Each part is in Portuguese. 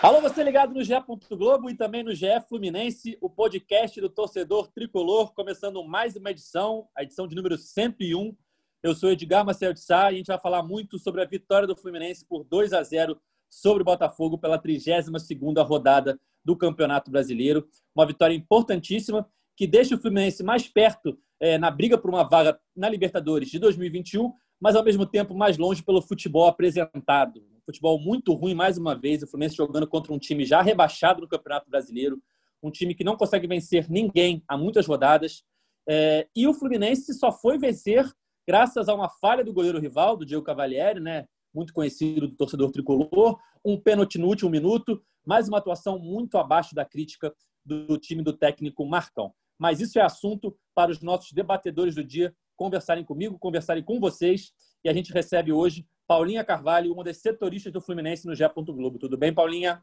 Alô, você ligado no GE. Globo e também no GE Fluminense, o podcast do torcedor tricolor, começando mais uma edição, a edição de número 101. Eu sou Edgar Marcel de Sá e a gente vai falar muito sobre a vitória do Fluminense por 2 a 0 sobre o Botafogo pela 32ª rodada do Campeonato Brasileiro. Uma vitória importantíssima que deixa o Fluminense mais perto é, na briga por uma vaga na Libertadores de 2021, mas ao mesmo tempo mais longe pelo futebol apresentado futebol muito ruim mais uma vez. O Fluminense jogando contra um time já rebaixado no Campeonato Brasileiro, um time que não consegue vencer ninguém há muitas rodadas. É, e o Fluminense só foi vencer graças a uma falha do goleiro rival, do Diego Cavalieri, né? muito conhecido do torcedor tricolor, um pênalti no último minuto, mais uma atuação muito abaixo da crítica do time do técnico Marcão. Mas isso é assunto para os nossos debatedores do dia conversarem comigo, conversarem com vocês. E a gente recebe hoje Paulinha Carvalho, uma das setoristas do Fluminense no Gé. Globo. Tudo bem, Paulinha?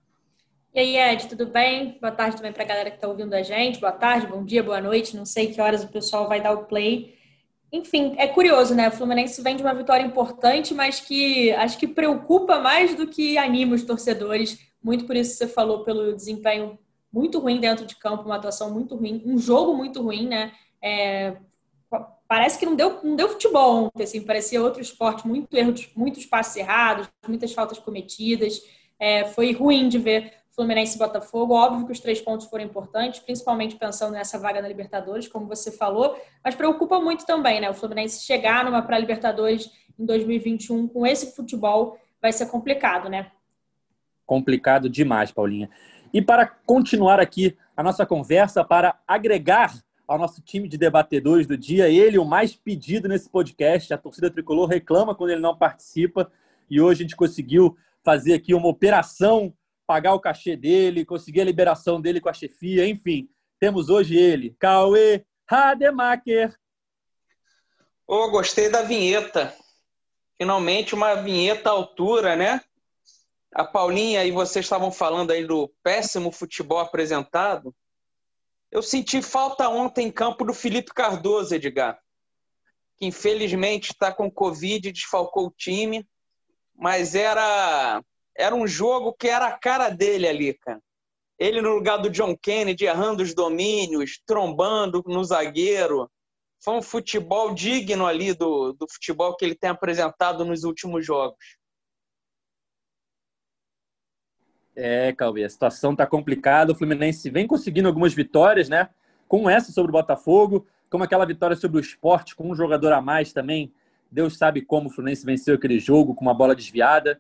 E aí, Ed, tudo bem? Boa tarde também para a galera que está ouvindo a gente. Boa tarde, bom dia, boa noite. Não sei que horas o pessoal vai dar o play. Enfim, é curioso, né? O Fluminense vem de uma vitória importante, mas que acho que preocupa mais do que anima os torcedores. Muito por isso que você falou pelo desempenho muito ruim dentro de campo, uma atuação muito ruim, um jogo muito ruim, né? É, parece que não deu, não deu futebol ontem, assim, parecia outro esporte, muito erros, muitos passes errados, muitas faltas cometidas. É, foi ruim de ver Fluminense e Botafogo. Óbvio que os três pontos foram importantes, principalmente pensando nessa vaga na Libertadores, como você falou, mas preocupa muito também, né? O Fluminense chegar numa pré-Libertadores em 2021 com esse futebol vai ser complicado, né? Complicado demais, Paulinha. E para continuar aqui a nossa conversa, para agregar ao nosso time de debatedores do dia. Ele, o mais pedido nesse podcast. A torcida tricolor reclama quando ele não participa. E hoje a gente conseguiu fazer aqui uma operação, pagar o cachê dele, conseguir a liberação dele com a chefia. Enfim, temos hoje ele, Cauê Rademacher. Oh, gostei da vinheta. Finalmente uma vinheta à altura, né? A Paulinha e vocês estavam falando aí do péssimo futebol apresentado. Eu senti falta ontem em campo do Felipe Cardoso, Edgar, que infelizmente está com Covid, desfalcou o time, mas era, era um jogo que era a cara dele ali, cara. Ele no lugar do John Kennedy, errando os domínios, trombando no zagueiro. Foi um futebol digno ali do, do futebol que ele tem apresentado nos últimos jogos. É, Cauê, a situação está complicada. O Fluminense vem conseguindo algumas vitórias, né? Com essa sobre o Botafogo, como aquela vitória sobre o esporte, com um jogador a mais também. Deus sabe como o Fluminense venceu aquele jogo com uma bola desviada.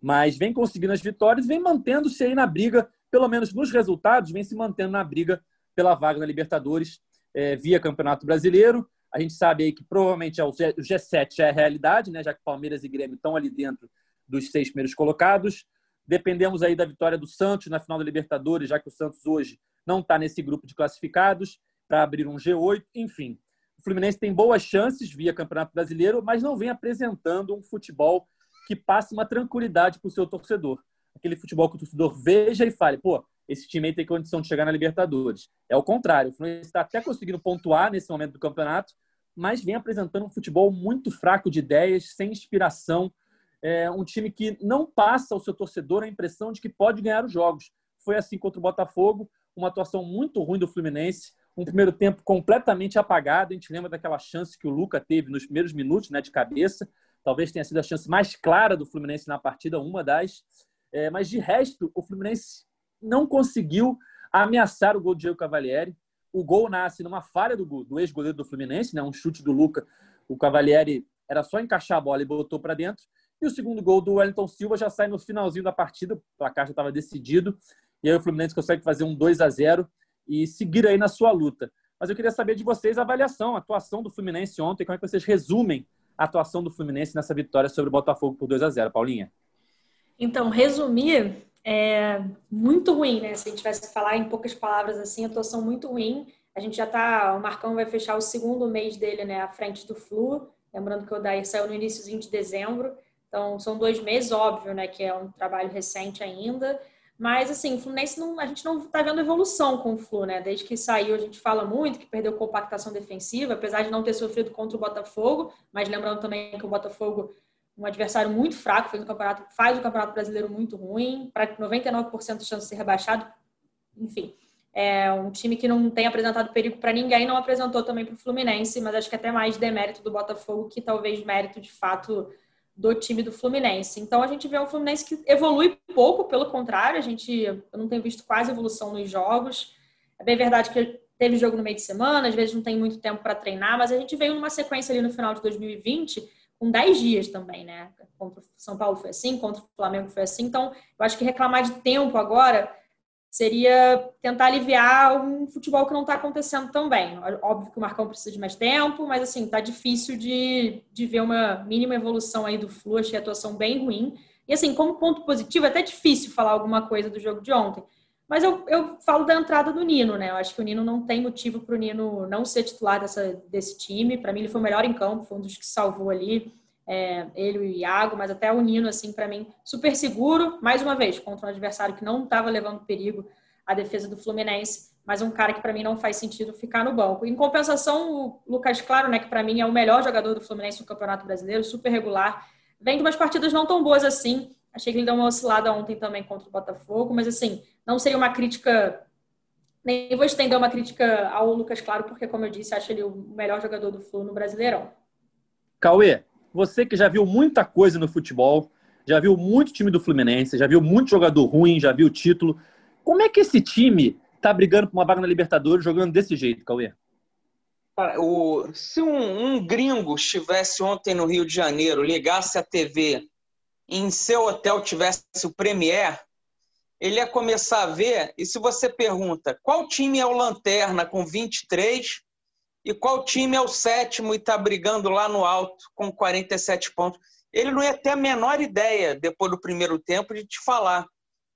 Mas vem conseguindo as vitórias, vem mantendo-se aí na briga, pelo menos nos resultados, vem se mantendo na briga pela vaga na Libertadores é, via Campeonato Brasileiro. A gente sabe aí que provavelmente é o G7 já é realidade, né? Já que Palmeiras e Grêmio estão ali dentro dos seis primeiros colocados. Dependemos aí da vitória do Santos na final da Libertadores, já que o Santos hoje não está nesse grupo de classificados para abrir um G8. Enfim, o Fluminense tem boas chances via Campeonato Brasileiro, mas não vem apresentando um futebol que passe uma tranquilidade para o seu torcedor. Aquele futebol que o torcedor veja e fale, pô, esse time aí tem condição de chegar na Libertadores. É o contrário, o Fluminense está até conseguindo pontuar nesse momento do campeonato, mas vem apresentando um futebol muito fraco de ideias, sem inspiração, é um time que não passa ao seu torcedor a impressão de que pode ganhar os jogos. Foi assim contra o Botafogo, uma atuação muito ruim do Fluminense, um primeiro tempo completamente apagado. A gente lembra daquela chance que o Luca teve nos primeiros minutos, né, de cabeça. Talvez tenha sido a chance mais clara do Fluminense na partida, uma das. É, mas de resto, o Fluminense não conseguiu ameaçar o gol de Diego Cavalieri. O gol nasce numa falha do, do ex-goleiro do Fluminense, né, um chute do Luca. O Cavalieri era só encaixar a bola e botou para dentro. E o segundo gol do Wellington Silva já sai no finalzinho da partida, o placar já estava decidido. E aí o Fluminense consegue fazer um 2 a 0 e seguir aí na sua luta. Mas eu queria saber de vocês a avaliação, a atuação do Fluminense ontem, como é que vocês resumem a atuação do Fluminense nessa vitória sobre o Botafogo por 2 a 0 Paulinha? Então, resumir, é muito ruim, né? Se a gente tivesse falar em poucas palavras assim, atuação muito ruim. A gente já tá, o Marcão vai fechar o segundo mês dele, né, à frente do Flu. Lembrando que o Daí saiu no iníciozinho de dezembro. Então, são dois meses, óbvio, né, que é um trabalho recente ainda. Mas, assim, o Fluminense, não, a gente não está vendo evolução com o Flu, né? Desde que saiu, a gente fala muito que perdeu compactação defensiva, apesar de não ter sofrido contra o Botafogo. Mas lembrando também que o Botafogo um adversário muito fraco, fez um campeonato, faz o campeonato brasileiro muito ruim, para 99% de chance de ser rebaixado. Enfim, é um time que não tem apresentado perigo para ninguém, não apresentou também para o Fluminense, mas acho que até mais demérito do Botafogo que talvez mérito de fato do time do Fluminense. Então a gente vê um Fluminense que evolui pouco, pelo contrário, a gente eu não tenho visto quase evolução nos jogos. É bem verdade que teve jogo no meio de semana, às vezes não tem muito tempo para treinar, mas a gente veio numa sequência ali no final de 2020 com 10 dias também, né? Contra o São Paulo foi assim, contra o Flamengo foi assim. Então, eu acho que reclamar de tempo agora seria tentar aliviar um futebol que não está acontecendo tão bem. Óbvio que o Marcão precisa de mais tempo, mas assim, tá difícil de, de ver uma mínima evolução aí do Flu, achei a atuação bem ruim. E assim, como ponto positivo, é até difícil falar alguma coisa do jogo de ontem. Mas eu, eu falo da entrada do Nino, né? Eu acho que o Nino não tem motivo para o Nino não ser titular dessa, desse time. Para mim, ele foi o melhor em campo, foi um dos que salvou ali. É, ele e o Iago, mas até o Nino, assim, para mim, super seguro, mais uma vez, contra um adversário que não estava levando perigo à defesa do Fluminense, mas um cara que para mim não faz sentido ficar no banco. Em compensação, o Lucas Claro, né, que para mim é o melhor jogador do Fluminense no Campeonato Brasileiro, super regular, vem de umas partidas não tão boas assim. Achei que ele deu uma oscilada ontem também contra o Botafogo, mas assim, não seria uma crítica. Nem vou estender uma crítica ao Lucas Claro, porque, como eu disse, acho ele o melhor jogador do Flu no Brasileirão. Cauê, você que já viu muita coisa no futebol, já viu muito time do Fluminense, já viu muito jogador ruim, já viu título. Como é que esse time tá brigando por uma vaga na Libertadores jogando desse jeito, Cauê? O, se um, um, gringo estivesse ontem no Rio de Janeiro, ligasse a TV e em seu hotel tivesse o Premier, ele ia começar a ver, e se você pergunta qual time é o Lanterna com 23 e qual time é o sétimo e está brigando lá no alto com 47 pontos, ele não ia ter a menor ideia, depois do primeiro tempo, de te falar.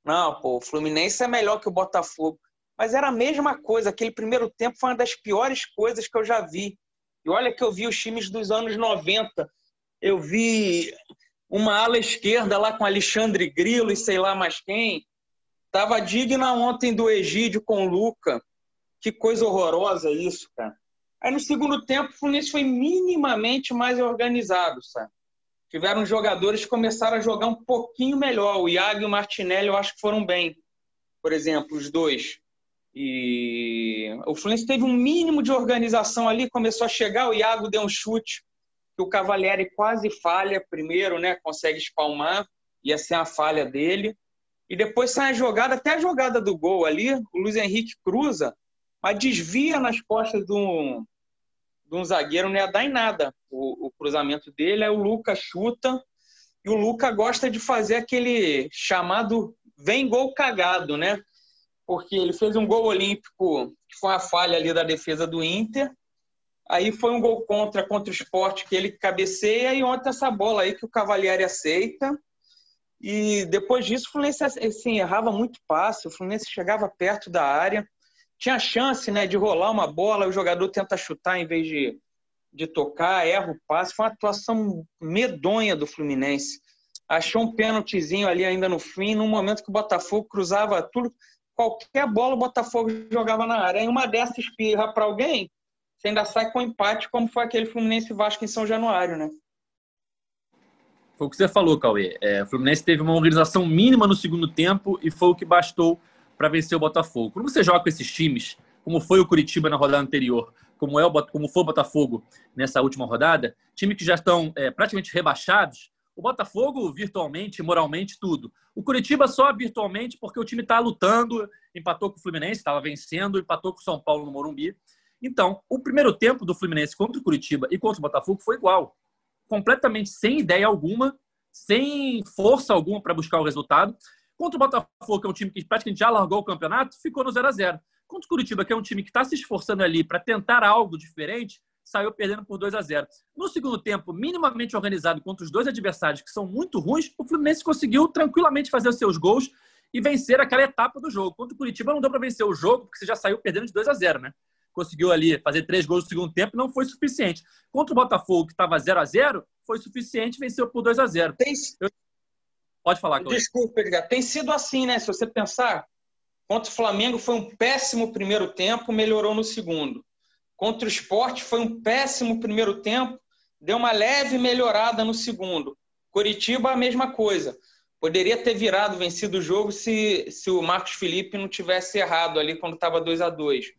Não, pô, o Fluminense é melhor que o Botafogo. Mas era a mesma coisa, aquele primeiro tempo foi uma das piores coisas que eu já vi. E olha que eu vi os times dos anos 90. Eu vi uma ala esquerda lá com Alexandre Grilo e sei lá mais quem. Tava digna ontem do Egídio com o Luca. Que coisa horrorosa isso, cara. Aí no segundo tempo o Fluminense foi minimamente mais organizado, sabe? Tiveram jogadores que começaram a jogar um pouquinho melhor. O Iago e o Martinelli eu acho que foram bem, por exemplo, os dois. E o Fluminense teve um mínimo de organização ali, começou a chegar, o Iago deu um chute que o Cavalieri quase falha primeiro, né? Consegue espalmar, ia ser a falha dele. E depois sai a jogada, até a jogada do gol ali, o Luiz Henrique cruza, mas desvia nas costas um, de um zagueiro, não ia dar em nada o, o cruzamento dele. Aí o Luca chuta, e o Luca gosta de fazer aquele chamado vem gol cagado, né? Porque ele fez um gol olímpico, que foi uma falha ali da defesa do Inter. Aí foi um gol contra contra o esporte que ele cabeceia, e ontem essa bola aí que o Cavalieri aceita. E depois disso, o Fluminense assim, errava muito passe, o Fluminense chegava perto da área, tinha chance né, de rolar uma bola, o jogador tenta chutar em vez de, de tocar, erra o passe. Foi uma atuação medonha do Fluminense. Achou um pênaltizinho ali ainda no fim, num momento que o Botafogo cruzava tudo, qualquer bola o Botafogo jogava na área. Em uma dessas espirra para alguém, você ainda sai com empate, como foi aquele Fluminense Vasco em São Januário, né? Foi o que você falou, Cauê. É, o Fluminense teve uma organização mínima no segundo tempo e foi o que bastou para vencer o Botafogo. Quando você joga com esses times, como foi o Curitiba na rodada anterior, como, é o, como foi o Botafogo nessa última rodada, time que já estão é, praticamente rebaixados, o Botafogo virtualmente, moralmente, tudo. O Curitiba só virtualmente porque o time está lutando, empatou com o Fluminense, estava vencendo, empatou com o São Paulo no Morumbi. Então, o primeiro tempo do Fluminense contra o Curitiba e contra o Botafogo foi igual completamente sem ideia alguma, sem força alguma para buscar o resultado. Contra o Botafogo, que é um time que praticamente já largou o campeonato, ficou no 0 a 0 Contra o Curitiba, que é um time que está se esforçando ali para tentar algo diferente, saiu perdendo por 2 a 0. No segundo tempo, minimamente organizado contra os dois adversários que são muito ruins, o Fluminense conseguiu tranquilamente fazer os seus gols e vencer aquela etapa do jogo. Contra o Curitiba não deu para vencer o jogo, porque você já saiu perdendo de 2 a 0, né? Conseguiu ali fazer três gols no segundo tempo, não foi suficiente. Contra o Botafogo, que estava 0 a 0, foi suficiente, venceu por 2 a 0. Tem... Pode falar, Cláudio. Desculpa, Edgar. Tem sido assim, né? Se você pensar, contra o Flamengo foi um péssimo primeiro tempo, melhorou no segundo. Contra o esporte foi um péssimo primeiro tempo, deu uma leve melhorada no segundo. Curitiba, a mesma coisa. Poderia ter virado, vencido o jogo se, se o Marcos Felipe não tivesse errado ali quando estava 2 a 2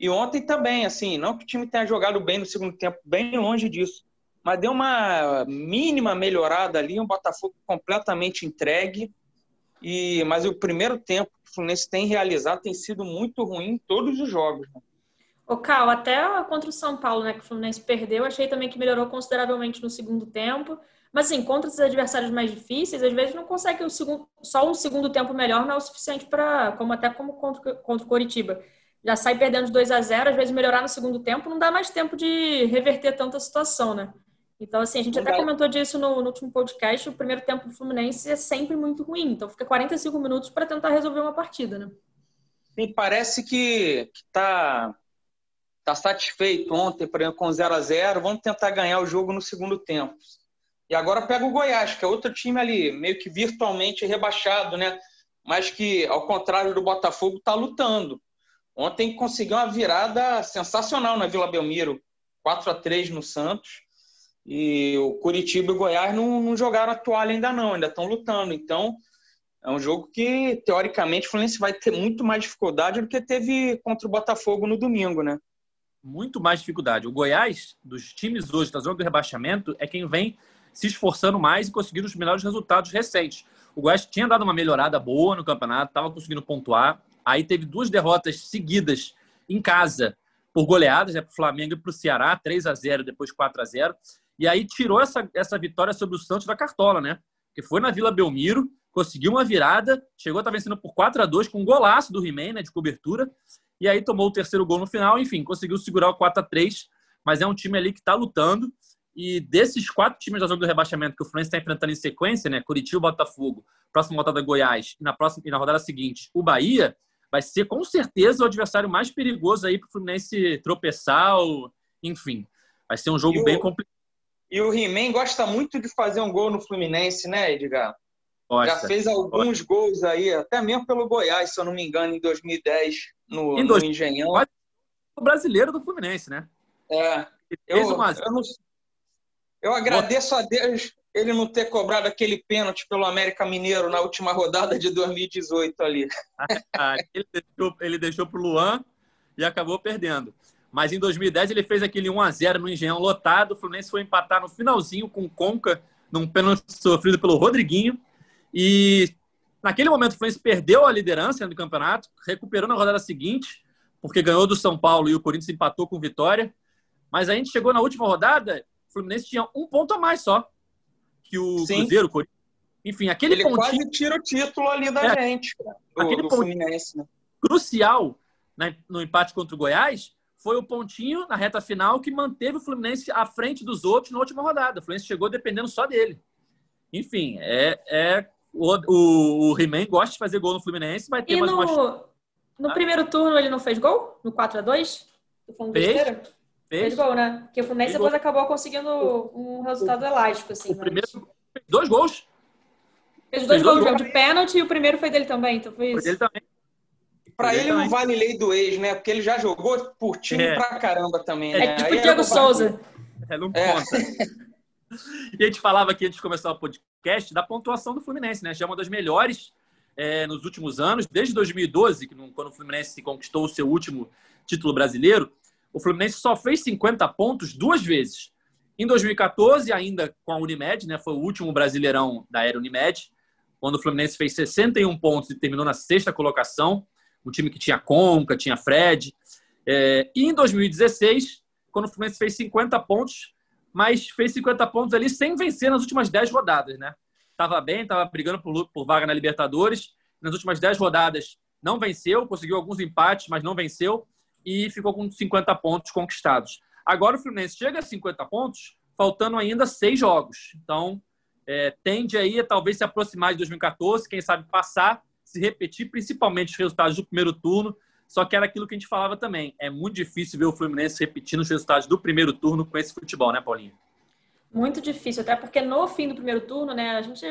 E ontem também, assim, não que o time tenha jogado bem no segundo tempo, bem longe disso, mas deu uma mínima melhorada ali, um Botafogo completamente entregue. E, mas o primeiro tempo que o Fluminense tem realizado tem sido muito ruim em todos os jogos. Né? O Cal, até contra o São Paulo, né, que o Fluminense perdeu, achei também que melhorou consideravelmente no segundo tempo. Mas, assim, contra os adversários mais difíceis, às vezes não consegue um segundo, só um segundo tempo melhor não é o suficiente para, como até como contra, contra o Coritiba. Já sai perdendo de 2 a 0 às vezes melhorar no segundo tempo não dá mais tempo de reverter tanta situação, né? Então, assim, a gente até comentou disso no, no, último podcast, o primeiro tempo do Fluminense é sempre muito ruim. Então, fica 45 minutos para tentar resolver uma partida, né? Sim, parece que, que tá está satisfeito ontem, por exemplo, com 0 a 0 vamos tentar ganhar o jogo no segundo tempo. E agora pega o Goiás, que é outro time ali, meio que virtualmente rebaixado, né? Mas que, ao contrário do Botafogo, está lutando. Ontem conseguiu uma virada sensacional na Vila Belmiro, 4 a 3 no Santos. E o Curitiba e o Goiás não, não jogaram a toalha ainda não, ainda estão lutando. Então, é um jogo que, teoricamente, o Fluminense vai ter muito mais dificuldade do que teve contra o Botafogo no domingo, né? muito mais dificuldade. O Goiás, dos times hoje da zona do rebaixamento, é quem vem se esforçando mais e conseguindo os melhores resultados recentes. O Goiás tinha dado uma melhorada boa no campeonato, estava conseguindo pontuar. Aí teve duas derrotas seguidas em casa por goleadas, né, para o Flamengo e para o Ceará, 3 a 0 depois 4 a 0 E aí tirou essa, essa vitória sobre o Santos da Cartola, né? Que foi na Vila Belmiro, conseguiu uma virada, chegou a estar tá vencendo por 4 a 2 com um golaço do He-Man, né, de cobertura e aí tomou o terceiro gol no final, enfim, conseguiu segurar o 4 a 3 mas é um time ali que está lutando. E desses quatro times da zona do rebaixamento que o Fluminense está enfrentando em sequência, né? Curitiba, Botafogo, próxima rodada Goiás e na próxima e na rodada seguinte o Bahia, vai ser com certeza o adversário mais perigoso aí para o Fluminense tropeçar, ou, enfim, vai ser um jogo bem complicado. E o He-Man gosta muito de fazer um gol no Fluminense, né, Edgar? Gosta. Já fez alguns Gosta. gols aí, até mesmo pelo Goiás, se eu não me engano, em 2010, no, em dois, no Engenhão. O brasileiro do Fluminense, né? É. Eu, eu, não, eu agradeço a Deus ele não ter cobrado aquele pênalti pelo América Mineiro na última rodada de 2018 ali. ele, deixou, ele deixou pro Luan e acabou perdendo. Mas em 2010 ele fez aquele 1 a 0 no Engenhão lotado. O Fluminense foi empatar no finalzinho com o Conca, num pênalti sofrido pelo Rodriguinho. E naquele momento o Fluminense perdeu a liderança do campeonato, recuperou na rodada seguinte, porque ganhou do São Paulo e o Corinthians empatou com vitória. Mas a gente chegou na última rodada, o Fluminense tinha um ponto a mais só que o Sim. Cruzeiro, o Corinthians. Enfim, aquele Ele pontinho... quase tira o título ali da é, gente, do, aquele do Fluminense, né? crucial no empate contra o Goiás foi o pontinho na reta final que manteve o Fluminense à frente dos outros na última rodada. O Fluminense chegou dependendo só dele. Enfim, é, é o, o, o He-Man gosta de fazer gol no Fluminense, vai ter e mais no, uma. No ah. primeiro turno ele não fez gol? No 4x2? Fez, fez. Fez gol, né? Porque o Fluminense depois gol. acabou conseguindo um resultado elástico, assim. O mas... primeiro fez dois gols. Fez dois fez gols, gols. de pênalti e o primeiro foi dele também, então foi isso. Foi dele também. Pra ele não vale lei do ex, né? Porque ele já jogou por time é. pra caramba também, é né? É tipo o Diego Souza. É, não é. conta. e a gente falava aqui antes de começar o podcast da pontuação do Fluminense, né? Já é uma das melhores é, nos últimos anos, desde 2012, quando o Fluminense conquistou o seu último título brasileiro. O Fluminense só fez 50 pontos duas vezes. Em 2014, ainda com a Unimed, né? Foi o último brasileirão da era Unimed, quando o Fluminense fez 61 pontos e terminou na sexta colocação. Um time que tinha Conca, tinha Fred. É, e em 2016, quando o Fluminense fez 50 pontos, mas fez 50 pontos ali sem vencer nas últimas 10 rodadas, né? Tava bem, tava brigando por, por vaga na Libertadores. Nas últimas 10 rodadas não venceu, conseguiu alguns empates, mas não venceu e ficou com 50 pontos conquistados. Agora o Fluminense chega a 50 pontos, faltando ainda seis jogos. Então, é, tende aí a talvez se aproximar de 2014, quem sabe passar, se repetir, principalmente os resultados do primeiro turno. Só que era aquilo que a gente falava também. É muito difícil ver o Fluminense repetindo os resultados do primeiro turno com esse futebol, né, Paulinho? Muito difícil, até porque no fim do primeiro turno, né, a gente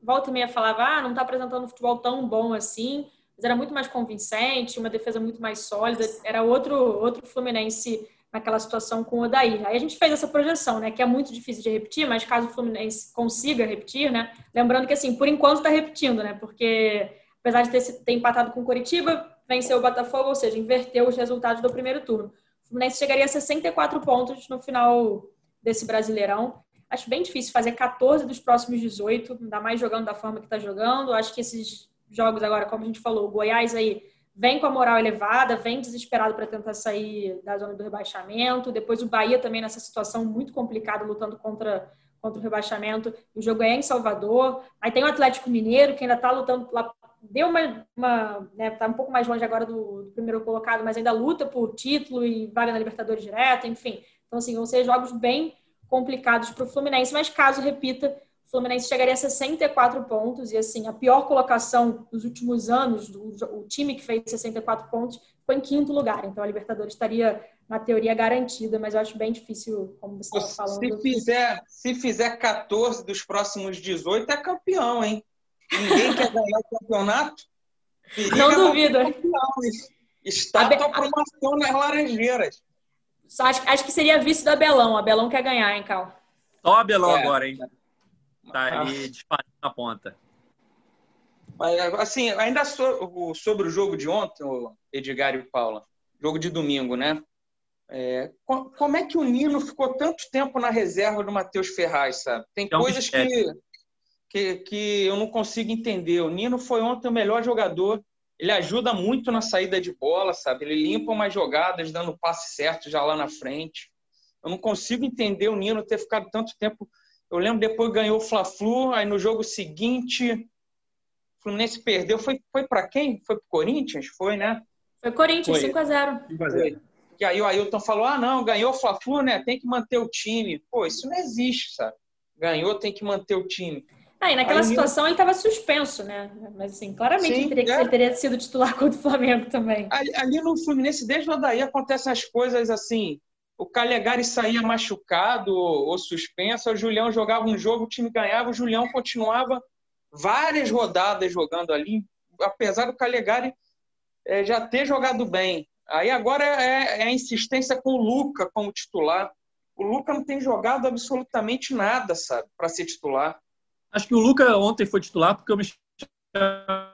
volta e meia falava, ah, não está apresentando um futebol tão bom assim, mas era muito mais convincente, uma defesa muito mais sólida, era outro, outro Fluminense naquela situação com o Odair. Aí a gente fez essa projeção, né, que é muito difícil de repetir, mas caso o Fluminense consiga repetir, né, lembrando que assim, por enquanto está repetindo, né, porque apesar de ter, ter empatado com o Coritiba, venceu o Botafogo, ou seja, inverteu os resultados do primeiro turno. O Fluminense chegaria a 64 pontos no final desse Brasileirão. Acho bem difícil fazer 14 dos próximos 18, ainda mais jogando da forma que está jogando. Acho que esses jogos agora, como a gente falou, o Goiás aí vem com a moral elevada, vem desesperado para tentar sair da zona do rebaixamento. Depois o Bahia também nessa situação muito complicada, lutando contra, contra o rebaixamento. O jogo é em Salvador. Aí tem o Atlético Mineiro, que ainda está lutando lá. Deu uma. uma né, tá um pouco mais longe agora do, do, primeiro colocado, mas ainda luta por título e vaga na Libertadores direto, enfim. Então, assim, vão ser jogos bem complicados para o Fluminense, mas caso repita, o Fluminense chegaria a 64 pontos e assim, a pior colocação dos últimos anos, do, o time que fez 64 pontos foi em quinto lugar. Então a Libertadores estaria na teoria garantida, mas eu acho bem difícil, como você estava falando. Se fizer, se fizer 14 dos próximos 18 é campeão, hein? Ninguém quer ganhar o campeonato? Não duvido. Está a promoção nas Laranjeiras. Acho, acho que seria vice do Abelão. Abelão quer ganhar, hein, Cal? Só o Abelão é. agora, hein? Tá ali disparando na ponta. Mas, assim, ainda so, sobre o jogo de ontem, o Edgar e Paula, jogo de domingo, né? É, como é que o Nino ficou tanto tempo na reserva do Matheus Ferraz, sabe? Tem é um coisas que, que, que eu não consigo entender. O Nino foi ontem o melhor jogador. Ele ajuda muito na saída de bola, sabe? Ele limpa umas jogadas, dando o passe certo já lá na frente. Eu não consigo entender o Nino ter ficado tanto tempo eu lembro depois ganhou o Fla-Flu, aí no jogo seguinte o Fluminense perdeu. Foi, foi para quem? Foi para Corinthians? Foi, né? Foi Corinthians, 5x0. E aí o Ailton falou: ah, não, ganhou o Fla-Flu, né? Tem que manter o time. Pô, isso não existe, sabe? Ganhou, tem que manter o time. Ah, e naquela aí, situação ele estava suspenso, né? Mas assim, claramente Sim, ele, teria, é. ele, teria, sido titular contra o Flamengo também. Ali, ali no Fluminense, desde o Odaí, acontecem as coisas assim o Calegari saía machucado ou suspenso, o Julião jogava um jogo, o time ganhava, o Julião continuava várias rodadas jogando ali, apesar do Calegari é, já ter jogado bem. Aí agora é, é, a insistência com o Luca como titular. O Luca não tem jogado absolutamente nada, sabe, para ser titular. Acho que o Luca ontem foi titular porque o Michel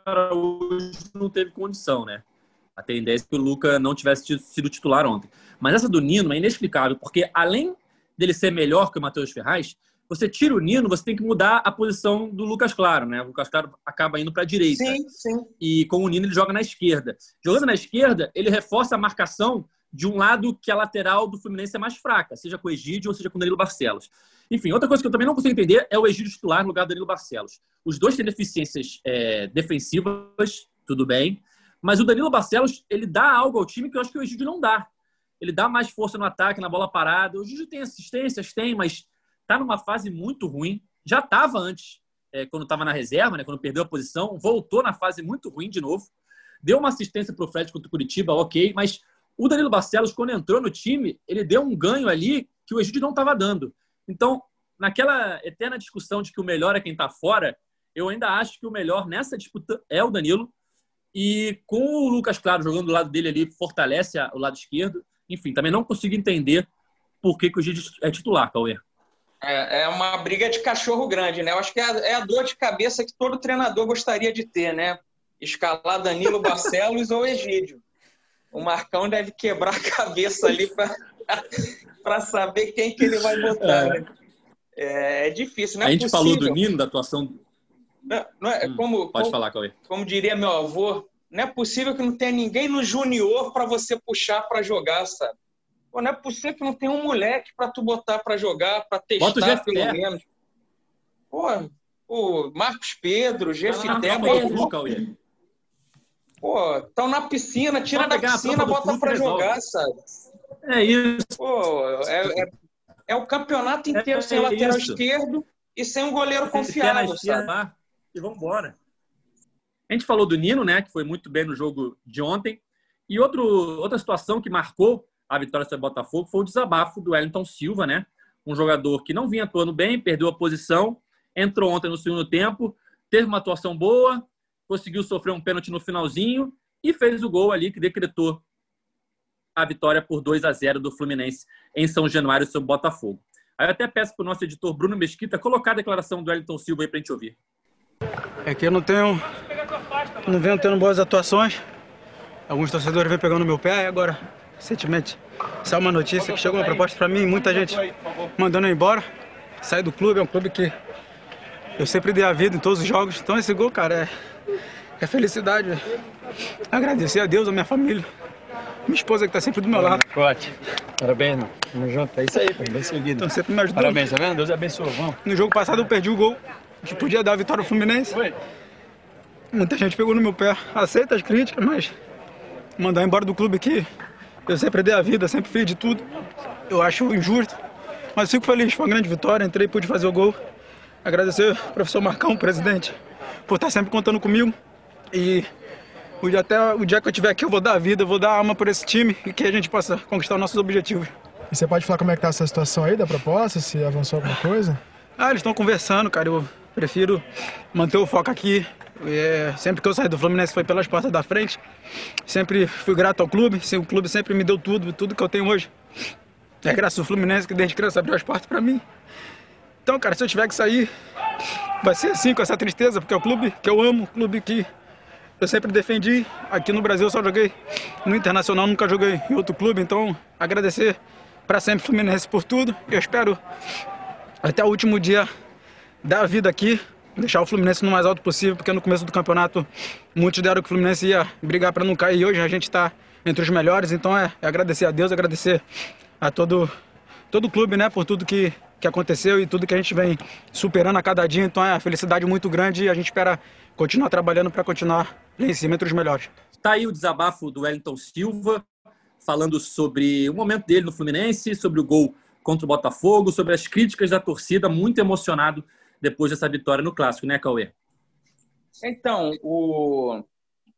Araújo não teve condição, né? A tendência é que o Luca não tivesse sido titular ontem. Mas essa do Nino é inexplicável, porque além dele ser melhor que o Matheus Ferraz, você tira o Nino, você tem que mudar a posição do Lucas Claro, né? O Lucas Claro acaba indo para a direita. Sim, sim. E com o Nino ele joga na esquerda. Jogando na esquerda, ele reforça a marcação de um lado que a lateral do Fluminense é mais fraca, seja com o Egídio ou seja com o Danilo Barcelos. Enfim, outra coisa que eu também não consigo entender é o Egídio titular no lugar do Danilo Barcelos. Os dois têm deficiências é, defensivas, tudo bem, mas o Danilo Barcelos, ele dá algo ao time que eu acho que o Egídio não dá ele dá mais força no ataque, na bola parada. O Gigi tem assistências, tem, mas está numa fase muito ruim. Já estava antes, é, quando estava na reserva, né, quando perdeu a posição, voltou na fase muito ruim de novo. Deu uma assistência para o Fred contra o Curitiba, ok, mas o Danilo Barcelos, quando entrou no time, ele deu um ganho ali que o Egídio não estava dando. Então, naquela eterna discussão de que o melhor é quem está fora, eu ainda acho que o melhor nessa disputa é o Danilo. E com o Lucas Claro jogando do lado dele ali, fortalece o lado esquerdo. Enfim, também não consigo entender por que, que o Gide é titular, Cauê. É, é uma briga de cachorro grande, né? Eu acho que é a, é a, dor de cabeça que todo treinador gostaria de ter, né? Escalar Danilo Barcelos ou Egídio. O Marcão deve quebrar a cabeça ali para saber quem que ele vai botar. É, né? é, é difícil, né? A gente falou do Nino, da atuação. Não, não é, hum, como, pode como, falar, Cauê. Como diria meu avô, não é possível que não tenha ninguém no junior para você puxar para jogar, sabe? Pô, não é possível que não tenha um moleque para tu botar para jogar, para testar pelo Té. menos. Pô, o Marcos Pedro, Jefité, ah, bota... Pô, estão na piscina, tira da piscina, bota para jogar, sabe? É isso. Pô, é, é, é o campeonato inteiro É sem lateral isso. esquerdo e sem um goleiro confiável, E vamos embora. A gente falou do Nino, né, que foi muito bem no jogo de ontem. E outro, outra situação que marcou a vitória sobre o Botafogo foi o desabafo do Wellington Silva, né? Um jogador que não vinha atuando bem, perdeu a posição, entrou ontem no segundo tempo, teve uma atuação boa, conseguiu sofrer um pênalti no finalzinho e fez o gol ali que decretou a vitória por 2 a 0 do Fluminense em São Januário sobre o Botafogo. Aí eu até peço para o nosso editor Bruno Mesquita colocar a declaração do Wellington Silva aí para a gente ouvir. É que eu não tenho. Não venho tendo boas atuações. Alguns torcedores vêm pegando meu pé e agora, recentemente, saiu uma notícia que chegou uma proposta pra mim, muita gente mandando eu embora. Sair do clube, é um clube que eu sempre dei a vida em todos os jogos. Então esse gol, cara, é, é felicidade. Agradecer a Deus, a minha família, minha esposa que tá sempre do meu lado. Forte. Parabéns, irmão. Tamo junto. É isso aí, pai. Bem seguido. Estão sempre me ajudando. Parabéns, tá vendo? Deus abençoe. Vamos. No jogo passado eu perdi o gol, que podia dar a vitória ao Fluminense. Muita gente pegou no meu pé. Aceita as críticas, mas mandar embora do clube que eu sempre dei a vida, sempre fiz de tudo. Eu acho injusto. Mas fico feliz, foi uma grande vitória. Entrei e pude fazer o gol. Agradecer ao professor Marcão, presidente, por estar sempre contando comigo. E até o dia que eu estiver aqui, eu vou dar a vida, eu vou dar a alma por esse time e que a gente possa conquistar nossos objetivos. E você pode falar como é que tá essa situação aí da proposta, se avançou alguma coisa? Ah, eles estão conversando, cara. Eu prefiro manter o foco aqui. É, sempre que eu saí do Fluminense foi pelas portas da frente. Sempre fui grato ao clube. O clube sempre me deu tudo, tudo que eu tenho hoje. É graças ao Fluminense que desde criança abriu as portas pra mim. Então, cara, se eu tiver que sair, vai ser assim, com essa tristeza, porque é o clube que eu amo, o clube que eu sempre defendi. Aqui no Brasil eu só joguei no Internacional, nunca joguei em outro clube. Então, agradecer pra sempre Fluminense por tudo. Eu espero até o último dia dar a vida aqui, deixar o Fluminense no mais alto possível, porque no começo do campeonato muitos deram que o Fluminense ia brigar para não cair. Hoje a gente está entre os melhores, então é, é agradecer a Deus, agradecer a todo, todo o clube, né, por tudo que, que aconteceu e tudo que a gente vem superando a cada dia. Então é uma felicidade muito grande e a gente espera continuar trabalhando para continuar lá em cima entre os melhores. Está aí o desabafo do Wellington Silva, falando sobre o momento dele no Fluminense, sobre o gol contra o Botafogo, sobre as críticas da torcida, muito emocionado depois dessa vitória no Clássico, né, Cauê? Então, o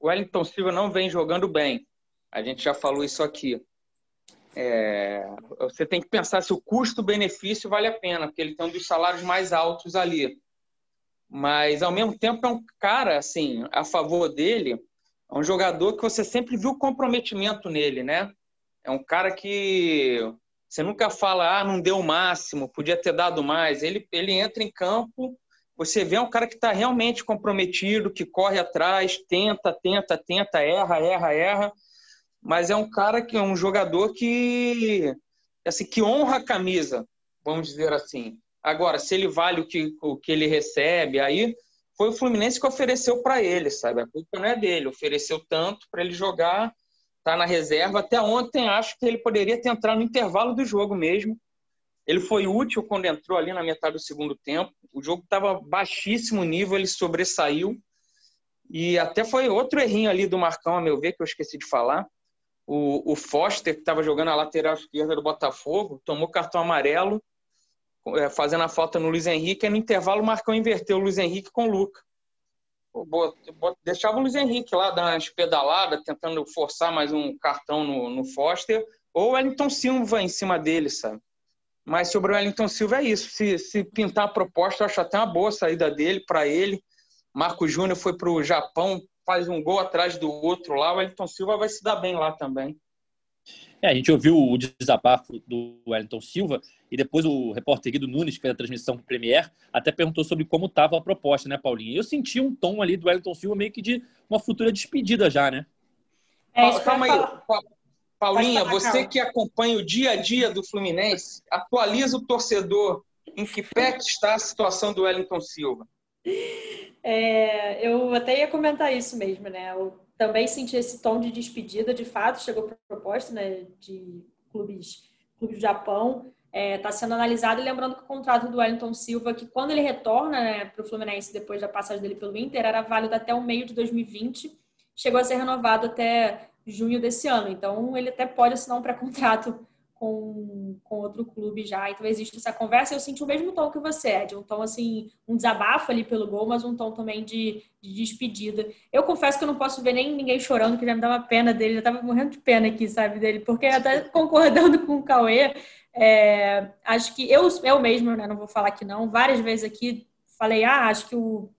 o Wellington Silva não vem jogando bem. A gente já falou isso aqui. É, você tem que pensar se o custo-benefício vale a pena, porque ele tem um dos salários mais altos ali. Mas, ao mesmo tempo, é um cara, assim, a favor dele, é um jogador que você sempre viu comprometimento nele, né? É um cara que você nunca fala, ah, não deu o máximo, podia ter dado mais. Ele, ele entra em campo, você vê um cara que está realmente comprometido, que corre atrás, tenta, tenta, tenta, erra, erra, erra. Mas é um cara que é um jogador que assim que honra a camisa, vamos dizer assim. Agora, se ele vale o que, o que ele recebe, aí foi o Fluminense que ofereceu para ele, sabe? A culpa não é dele, ofereceu tanto para ele jogar, tá na reserva. Até ontem acho que ele poderia ter entrado no intervalo do jogo mesmo. Ele foi útil quando entrou ali na metade do segundo tempo. O jogo estava baixíssimo nível, ele sobressaiu. E até foi outro errinho ali do Marcão, a meu ver, que eu esqueci de falar. O, o Foster, que estava jogando a lateral esquerda do Botafogo, tomou cartão amarelo, fazendo a falta no Luiz Henrique. E no intervalo, o Marcão inverteu o Luiz Henrique com o Luca. Deixava o Luiz Henrique lá, dar umas pedaladas, tentando forçar mais um cartão no, no Foster. Ou o Wellington Silva em cima dele, sabe? Mas sobre o Wellington Silva é isso. Se, se pintar a proposta, eu acho até uma boa saída dele para ele. Marco Júnior foi para o Japão, faz um gol atrás do outro lá. O Wellington Silva vai se dar bem lá também. É, a gente ouviu o desabafo do Wellington Silva e depois o repórter Guido Nunes, que fez a transmissão para o Premier, até perguntou sobre como estava a proposta, né, Paulinho? Eu senti um tom ali do Wellington Silva meio que de uma futura despedida já, né? É isso Calma aí, Paulinha, você que acompanha o dia a dia do Fluminense, atualiza o torcedor em que pé está a situação do Wellington Silva. É, eu até ia comentar isso mesmo, né? Eu também senti esse tom de despedida, de fato, chegou proposta, né, de clubes, clube do Japão, está sendo analisado, lembrando que o contrato do Wellington Silva, que quando ele retorna né, para o Fluminense depois da passagem dele pelo Inter, era válido até o meio de 2020, chegou a ser renovado até junho desse ano. Então, ele até pode assinar um pré-contrato com, com outro clube já. Então, existe essa conversa. Eu senti o mesmo tom que você, Ed. Um tom, assim, um desabafo ali pelo gol, mas um tom também de, de despedida. Eu confesso que eu não posso ver nem ninguém chorando, que já me dava pena dele. Já tava morrendo de pena aqui, sabe, dele. Porque até concordando com o Cauê, é, acho que eu, eu mesmo, né, não vou falar que não, várias vezes aqui falei, ah, acho que o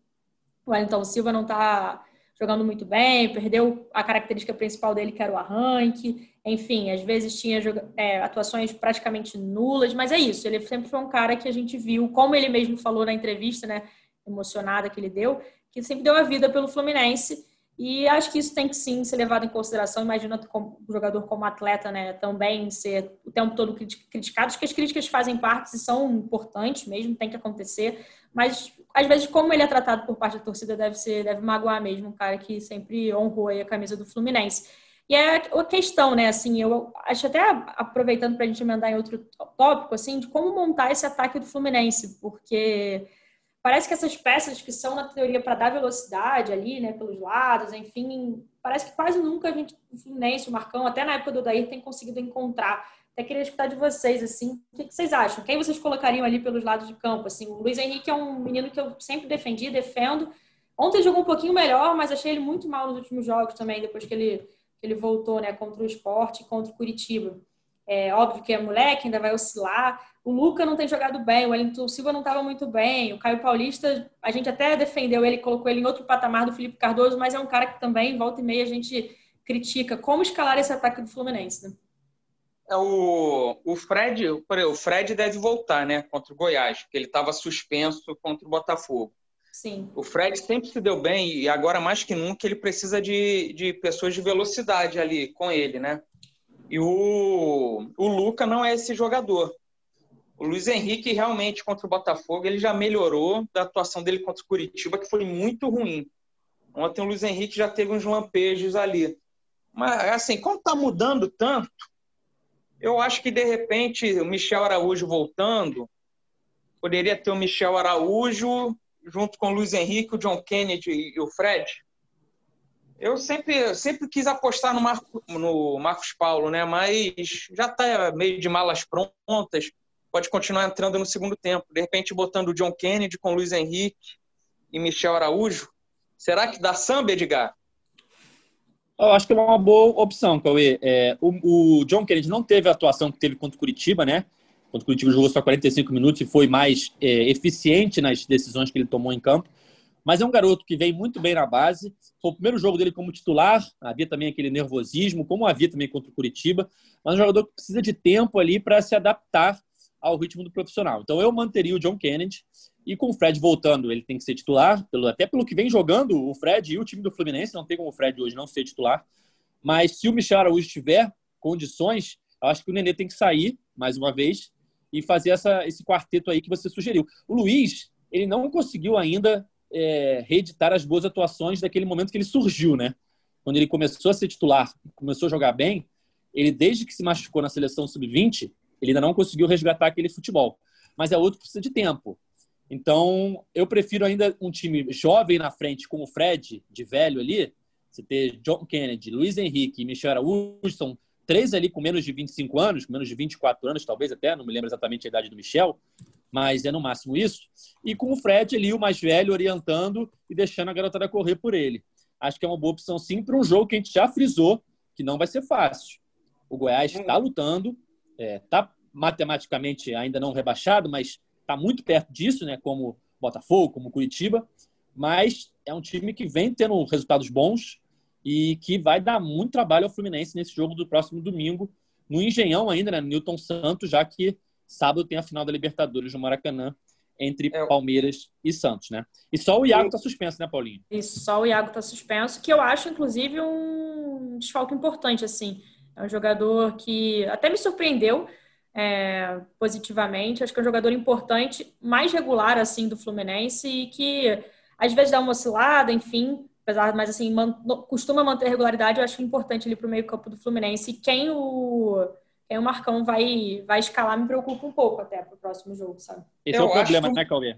Wellington Silva não está jogando muito bem, perdeu a característica principal dele, que era o arranque. Enfim, às vezes tinha é, atuações praticamente nulas, mas é isso. Ele sempre foi um cara que a gente viu, como ele mesmo falou na entrevista, né, emocionada que ele deu, que sempre deu a vida pelo Fluminense. E acho que isso tem que sim ser levado em consideração. Imagina como jogador como atleta, né, também ser o tempo todo criticado. Acho que as críticas fazem parte e são importantes mesmo, tem que acontecer. Mas às vezes, como ele é tratado por parte da torcida, deve ser, deve magoar mesmo um cara que sempre honrou a camisa do Fluminense. E é a questão, né, assim, eu acho até aproveitando para a gente emendar em outro tópico, assim, de como montar esse ataque do Fluminense, porque parece que essas peças que são, na teoria, para dar velocidade ali, né, pelos lados, enfim, parece que quase nunca a gente, o Fluminense, o Marcão, até na época do Daí, tem conseguido encontrar. Até queria escutar de vocês, assim, o que vocês acham? Quem vocês colocariam ali pelos lados de campo? Assim, o Luiz Henrique é um menino que eu sempre defendi, defendo. Ontem jogou um pouquinho melhor, mas achei ele muito mal nos últimos jogos também, depois que ele, que ele voltou, né, contra o esporte e contra o Curitiba. É óbvio que é moleque, ainda vai oscilar. O Luca não tem jogado bem, o Wellington Silva não estava muito bem. O Caio Paulista, a gente até defendeu ele, colocou ele em outro patamar do Felipe Cardoso, mas é um cara que também, volta e meia, a gente critica. Como escalar esse ataque do Fluminense, né? É o, o Fred, o Fred deve voltar, né, contra o Goiás, porque ele estava suspenso contra o Botafogo. Sim. O Fred sempre se deu bem e agora mais que nunca ele precisa de, de pessoas de velocidade ali com ele, né? E o, o Luca não é esse jogador. O Luiz Henrique realmente contra o Botafogo ele já melhorou da atuação dele contra o Curitiba, que foi muito ruim. Ontem o Luiz Henrique já teve uns lampejos ali. Mas assim, como está mudando tanto, eu acho que de repente o Michel Araújo voltando, poderia ter o Michel Araújo junto com o Luiz Henrique, o John Kennedy e o Fred. Eu sempre, sempre quis apostar no, Marco, no Marcos Paulo, né? Mas já está meio de malas prontas. Pode continuar entrando no segundo tempo. De repente, botando o John Kennedy com Luiz Henrique e Michel Araújo. Será que dá samba, Edgar? Eu acho que é uma boa opção, Cauê. É, o, o, John Kennedy não teve a atuação que teve contra o Curitiba, né? Contra o Curitiba jogou só 45 minutos e foi mais é, eficiente nas decisões que ele tomou em campo. Mas é um garoto que vem muito bem na base. Foi o primeiro jogo dele como titular. Havia também aquele nervosismo, como havia também contra o Curitiba. Mas é um jogador que precisa de tempo ali para se adaptar ao ritmo do profissional. Então eu manteria o John Kennedy. E com o Fred voltando, ele tem que ser titular, pelo, até pelo que vem jogando o Fred e o time do Fluminense. Não tem como o Fred hoje não ser titular. Mas se o Michel Araújo tiver condições, eu acho que o Nenê tem que sair, mais uma vez, e fazer essa, esse quarteto aí que você sugeriu. O Luiz, ele não conseguiu ainda é, reeditar as boas atuações daquele momento que ele surgiu, né? Quando ele começou a ser titular, começou a jogar bem, ele, desde que se machucou na seleção sub-20, ele ainda não conseguiu resgatar aquele futebol. Mas é outro que precisa de tempo. Então, eu prefiro ainda um time jovem na frente, com o Fred, de velho ali. Você ter John Kennedy, Luiz Henrique Michel Araújo, são três ali com menos de 25 anos, com menos de 24 anos, talvez até, não me lembro exatamente a idade do Michel mas é no máximo isso. E com o Fred ali, o mais velho, orientando e deixando a garotada correr por ele. Acho que é uma boa opção sim para um jogo que a gente já frisou que não vai ser fácil. O Goiás está lutando, está é, tá matematicamente ainda não rebaixado, mas está muito perto disso, né? Como Botafogo, como Curitiba. Mas é um time que vem tendo resultados bons e que vai dar muito trabalho ao Fluminense nesse jogo do próximo domingo, no Engenhão ainda, né? Newton Santos, já que Sábado tem a final da Libertadores no Maracanã entre é. Palmeiras e Santos, né? E só o Iago está suspenso, né, Paulinho? Isso, só o Iago está suspenso, que eu acho, inclusive, um desfalque importante, assim. É um jogador que até me surpreendeu é, positivamente. Acho que é um jogador importante, mais regular, assim, do Fluminense e que às vezes dá uma oscilada, enfim, apesar, mas assim, man, costuma manter a regularidade. Eu acho importante ali para o meio campo do Fluminense. E quem o quem o Marcão vai, vai escalar me preocupa um pouco até para o próximo jogo, sabe? Esse eu é o problema, que, né, Cauê?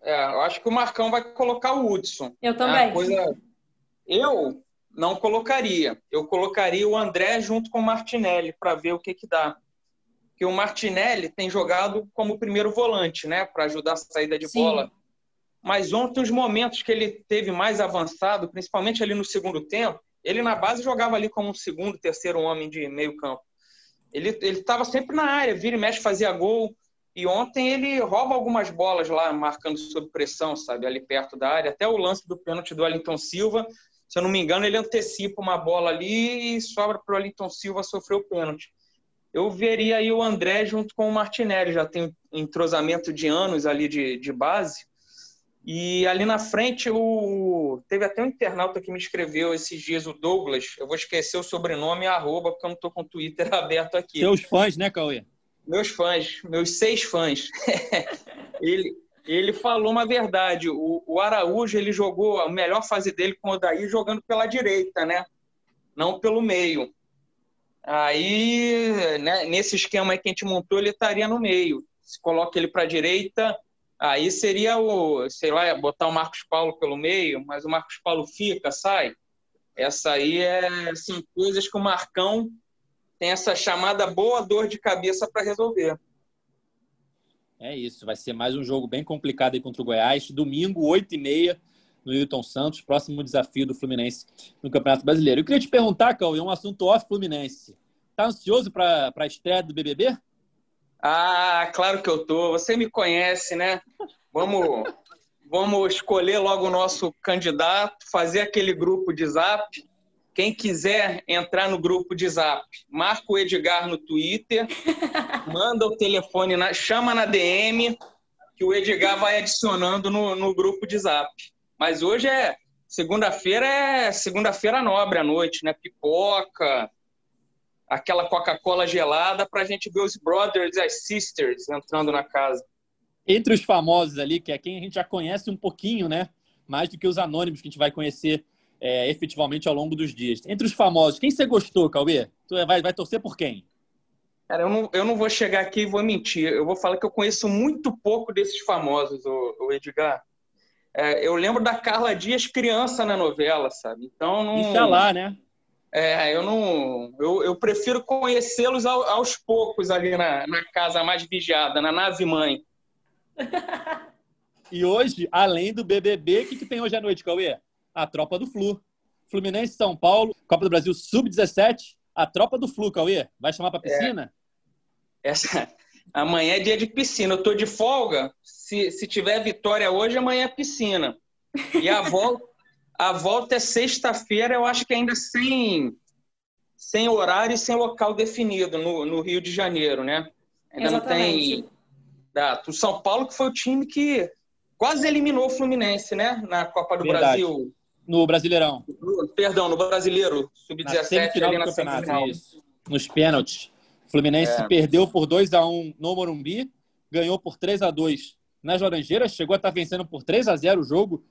É, eu acho que o Marcão vai colocar o Hudson. Eu também. É coisa... Eu, não colocaria. Eu colocaria o André junto com o Martinelli para ver o que, que dá. Porque o Martinelli tem jogado como primeiro volante, né? Para ajudar a saída de Sim. bola. Mas ontem, os momentos que ele teve mais avançado, principalmente ali no segundo tempo, ele na base jogava ali como um segundo, terceiro homem de meio campo. Ele estava sempre na área, vira e mexe, fazia gol. E ontem ele rouba algumas bolas lá, marcando sob pressão, sabe? Ali perto da área. Até o lance do pênalti do Wellington Silva, se eu não me engano, ele antecipa uma bola ali e sobra para o Wellington Silva sofrer o pênalti. Eu veria aí o André junto com o Martinelli, já tem entrosamento de anos ali de, de base. E ali na frente, o... teve até um internauta que me escreveu esses dias, o Douglas. Eu vou esquecer o sobrenome e arroba, porque eu não estou com o Twitter aberto aqui. Seus fãs, né, Cauê? Meus fãs, meus seis fãs. ele, ele falou uma verdade. O, o, Araújo ele jogou a melhor fase dele com o Odair jogando pela direita, né? Não pelo meio. Aí, né, nesse esquema aí que a gente montou, ele estaria no meio. Se coloca ele para a direita, Aí seria o, sei lá, botar o Marcos Paulo pelo meio, mas o Marcos Paulo fica, sai. Essa aí é, são coisas que o Marcão tem essa chamada boa dor de cabeça para resolver. É isso, vai ser mais um jogo bem complicado aí contra o Goiás. Domingo, 8h30, no Hilton Santos, próximo desafio do Fluminense no Campeonato Brasileiro. Eu queria te perguntar, Cauê, um assunto off-Fluminense. Tá ansioso para a estreia do BBB? Ah, claro que eu tô. Você me conhece, né? Vamos, vamos escolher logo o nosso candidato, fazer aquele grupo de Zap. Quem quiser entrar no grupo de Zap, marca o Edgar no Twitter, manda o telefone, na, chama na DM, que o Edgar vai adicionando no, no grupo de Zap. Mas hoje é segunda-feira é segunda-feira nobre à noite, né? Pipoca, aquela Coca-Cola gelada para a gente ver os brothers e as sisters entrando na casa. Entre os famosos ali, que é quem a gente já conhece um pouquinho, né? Mais do que os anônimos que a gente vai conhecer é, efetivamente ao longo dos dias. Entre os famosos, quem você gostou, Cauê? Tu vai, vai torcer por quem? Cara, eu não, eu não vou chegar aqui e vou mentir. Eu vou falar que eu conheço muito pouco desses famosos, o, o Edgar. É, eu lembro da Carla Dias criança na novela, sabe? Então não. Inxalá, né? É, eu não. Eu, eu prefiro conhecê-los ao, aos poucos ali na, na casa mais vigiada, na nave mãe. e hoje, além do BBB, o que, que tem hoje à noite, Cauê? A Tropa do Flu. Fluminense São Paulo, Copa do Brasil Sub-17, a Tropa do Flu, Cauê. Vai chamar para piscina? É. Essa... Amanhã é dia de piscina. Eu tô de folga. Se, se tiver vitória hoje, amanhã é piscina. E a volta. A volta é sexta-feira, eu acho que ainda sem, sem horário e sem local definido no, no Rio de Janeiro, né? Ainda Exatamente. não tem data. O São Paulo que foi o time que quase eliminou o Fluminense, né? Na Copa do Verdade. Brasil. No Brasileirão. No, perdão, no Brasileiro, sub-17 ali na semifinal. Isso. Nos pênaltis. O Fluminense é. perdeu por 2 a 1 no Morumbi, ganhou por 3 a 2 nas Laranjeiras, chegou a estar vencendo por 3 a 0 o jogo,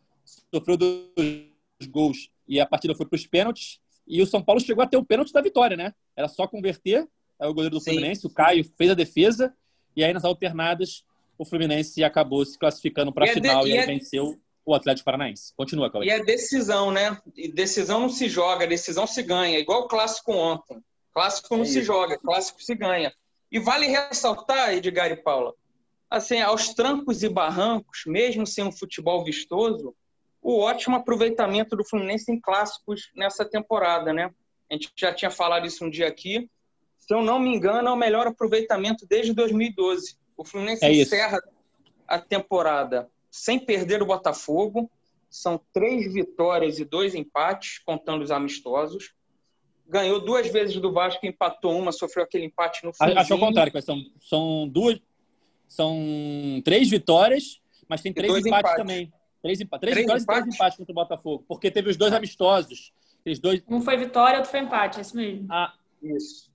sofreu dois gols e a partida foi para os pênaltis. E o São Paulo chegou a ter o pênalti da vitória, né? Era só converter. Aí o goleiro do Sim. Fluminense, o Caio, fez a defesa. E aí nas alternadas, o Fluminense acabou se classificando para a é final e, aí é... venceu o Atlético Paranaense. Continua, Cauê. E é decisão, né? E decisão não se joga, decisão se ganha. Igual o clássico ontem. Clássico não é se joga, clássico se ganha. E vale ressaltar, Edgar e Paula, assim, aos trancos e barrancos, mesmo sem um futebol vistoso, o ótimo aproveitamento do Fluminense em clássicos nessa temporada, né? A gente já tinha falado isso um dia aqui. Se eu não me engano, é o melhor aproveitamento desde 2012. O Fluminense é encerra a temporada sem perder o Botafogo. São três vitórias e dois empates, contando os amistosos. Ganhou duas vezes do Vasco, empatou uma, sofreu aquele empate no final. Acho ao contrário, são, são duas. São três vitórias, mas tem três empates, empates também. Três, empa três, três vitórias empates? e três empates contra o Botafogo. Porque teve os dois amistosos. Eles dois... Um foi vitória, outro foi empate, é isso mesmo. Ah, isso.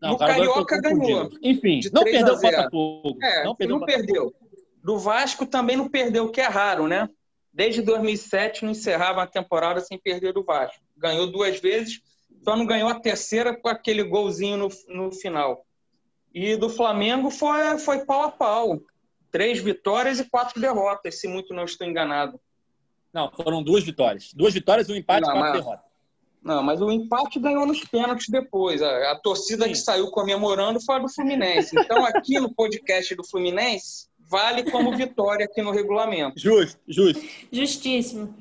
Não, o Carioca ganhou. Enfim, não perdeu o Botafogo. É, não perdeu. Não perdeu. Do Vasco também não perdeu, o que é raro, né? Desde 2007 não encerrava a temporada sem perder do Vasco. Ganhou duas vezes, só não ganhou a terceira com aquele golzinho no, no final. E do Flamengo foi, foi pau a pau. Três vitórias e quatro derrotas, se muito não estou enganado. Não, foram duas vitórias. Duas vitórias, um empate e quatro mas... derrotas. Não, mas o empate ganhou nos pênaltis depois. A, a torcida Sim. que saiu comemorando foi a do Fluminense. Então, aqui no podcast do Fluminense, vale como vitória aqui no regulamento. Justo, justo. Justíssimo.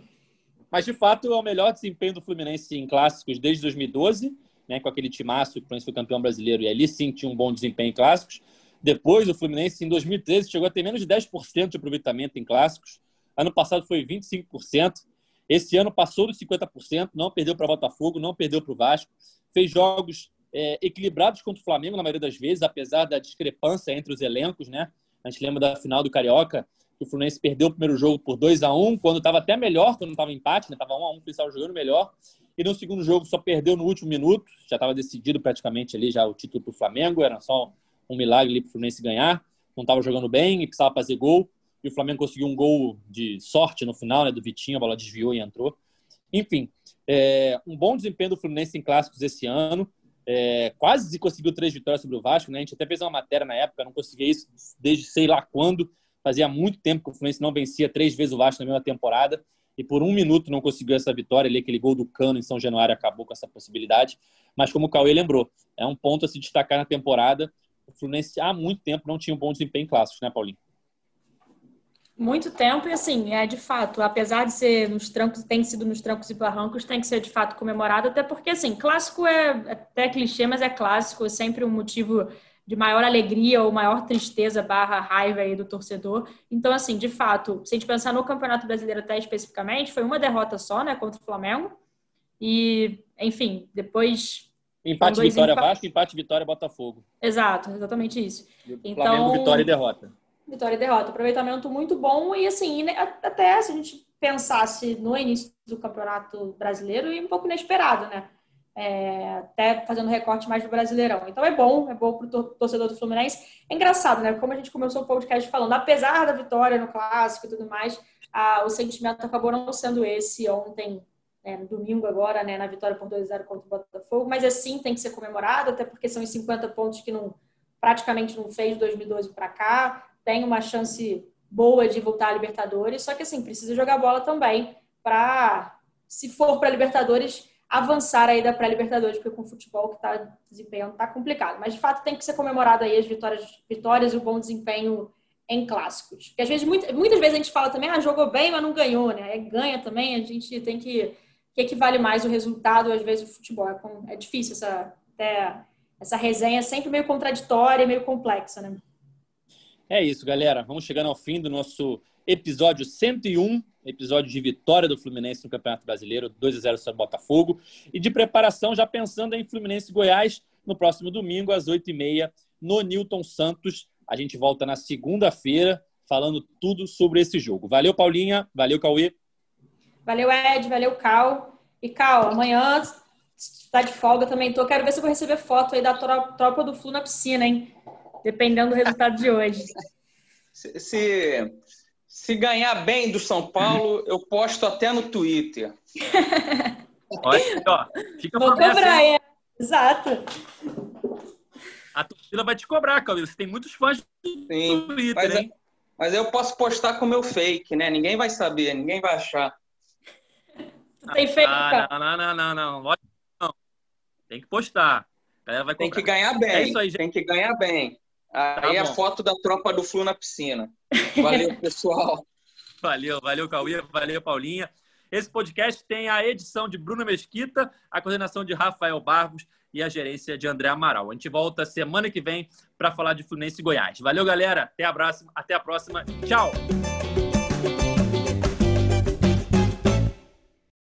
Mas, de fato, é o melhor desempenho do Fluminense em clássicos desde 2012, né, com aquele timaço que o Fluminense foi campeão brasileiro e ali sim tinha um bom desempenho em clássicos. Depois, o Fluminense, em 2013, chegou a ter menos de 10% de aproveitamento em clássicos. Ano passado foi 25%. Esse ano passou dos 50%, não perdeu para o Botafogo, não perdeu para o Vasco. Fez jogos é, equilibrados contra o Flamengo na maioria das vezes, apesar da discrepância entre os elencos, né? A gente lembra da final do Carioca, que o Fluminense perdeu o primeiro jogo por 2 a 1 quando estava até melhor, quando estava empate, estava né? 1 a 1 o estava jogando melhor. E no segundo jogo só perdeu no último minuto, já estava decidido praticamente ali já o título para o Flamengo, era só um milagre para o Fluminense ganhar. Não estava jogando bem e precisava fazer gol e o Flamengo conseguiu um gol de sorte no final, né, do Vitinho, a bola desviou e entrou. Enfim, é, um bom desempenho do Fluminense em clássicos esse ano. É, quase conseguiu três vitórias sobre o Vasco, né? A gente até fez uma matéria na época, não conseguia isso desde sei lá quando. Fazia muito tempo que o Fluminense não vencia três vezes o Vasco na mesma temporada e por um minuto não conseguiu essa vitória. Ali, aquele gol do Cano em São Januário acabou com essa possibilidade. Mas como o Cauê lembrou, é um ponto a se destacar na temporada. O Fluminense há muito tempo não tinha um bom desempenho em clássicos, né, Paulinho? Muito tempo, e assim, é de fato, apesar de ser nos trancos, tem sido nos trancos e barrancos, tem que ser de fato comemorado, até porque, assim, clássico é até clichê, mas é clássico, é sempre um motivo de maior alegria ou maior tristeza barra raiva aí do torcedor. Então, assim, de fato, se a gente pensar no Campeonato Brasileiro até especificamente, foi uma derrota só, né, contra o Flamengo. E, enfim, depois. Empate, vitória, empate. Vasco, empate, vitória, Botafogo. Exato, exatamente isso. Então, Flamengo, vitória e derrota vitória e derrota. Aproveitamento muito bom e, assim, até se a gente pensasse no início do Campeonato Brasileiro, e um pouco inesperado, né? É, até fazendo recorte mais do Brasileirão. Então é bom, é bom para o torcedor do Fluminense. É engraçado, né? Como a gente começou o podcast falando, apesar da vitória no Clássico e tudo mais, o sentimento acabou não sendo esse ontem, né, no domingo agora, né, na vitória por 2x0 contra o Botafogo, mas assim tem que ser comemorado, até porque são os 50 pontos que não praticamente não fez de 2012 para cá tem uma chance boa de voltar à Libertadores, só que assim, precisa jogar bola também para, se for para Libertadores, avançar aí da pré-Libertadores, porque com o futebol que está desempenhando está complicado. Mas de fato tem que ser comemorado aí as vitórias, vitórias e o bom desempenho em clássicos. Porque às vezes, muitas, muitas vezes a gente fala também, ah, jogou bem, mas não ganhou, né? É, ganha também, a gente tem que. Que equivale mais o resultado, às vezes, o futebol. É, é difícil essa, até, essa resenha, é sempre meio contraditória, meio complexa, né? É isso, galera. Vamos chegando ao fim do nosso episódio 101, episódio de vitória do Fluminense no Campeonato Brasileiro, 2 a 0 sobre Botafogo, e de preparação já pensando em Fluminense Goiás no próximo domingo às 8h30 no Newton Santos. A gente volta na segunda-feira falando tudo sobre esse jogo. Valeu, Paulinha. Valeu, Cauê. Valeu, Ed. Valeu, Cal. E, Cal, amanhã está de folga também. Tô. Quero ver se eu vou receber foto aí da tropa do Flu na piscina, hein? dependendo do resultado de hoje. Se, se, se, ganhar bem do São Paulo, eu posto até no Twitter. Olha, ó, fica Vou cobrar, é. Exato. A torcida vai te cobrar, Calil. Você tem muitos fãs Sim, do Twitter, mas, hein? Mas eu posso postar com o meu fake, né? Ninguém vai saber, ninguém vai achar. Tem fake, ah, não, não, não, não, não. Tem que postar. Tem que ganhar bem. É isso aí, gente. Tem que ganhar bem. Aí tá a foto da tropa do Flu na piscina. Valeu, pessoal. valeu, valeu, Cauê, valeu, Paulinha. Esse podcast tem a edição de Bruno Mesquita, a coordenação de Rafael Barros e a gerência de André Amaral. A gente volta semana que vem para falar de Fluminense e Goiás. Valeu, galera. Até a próxima. Até a próxima. Tchau.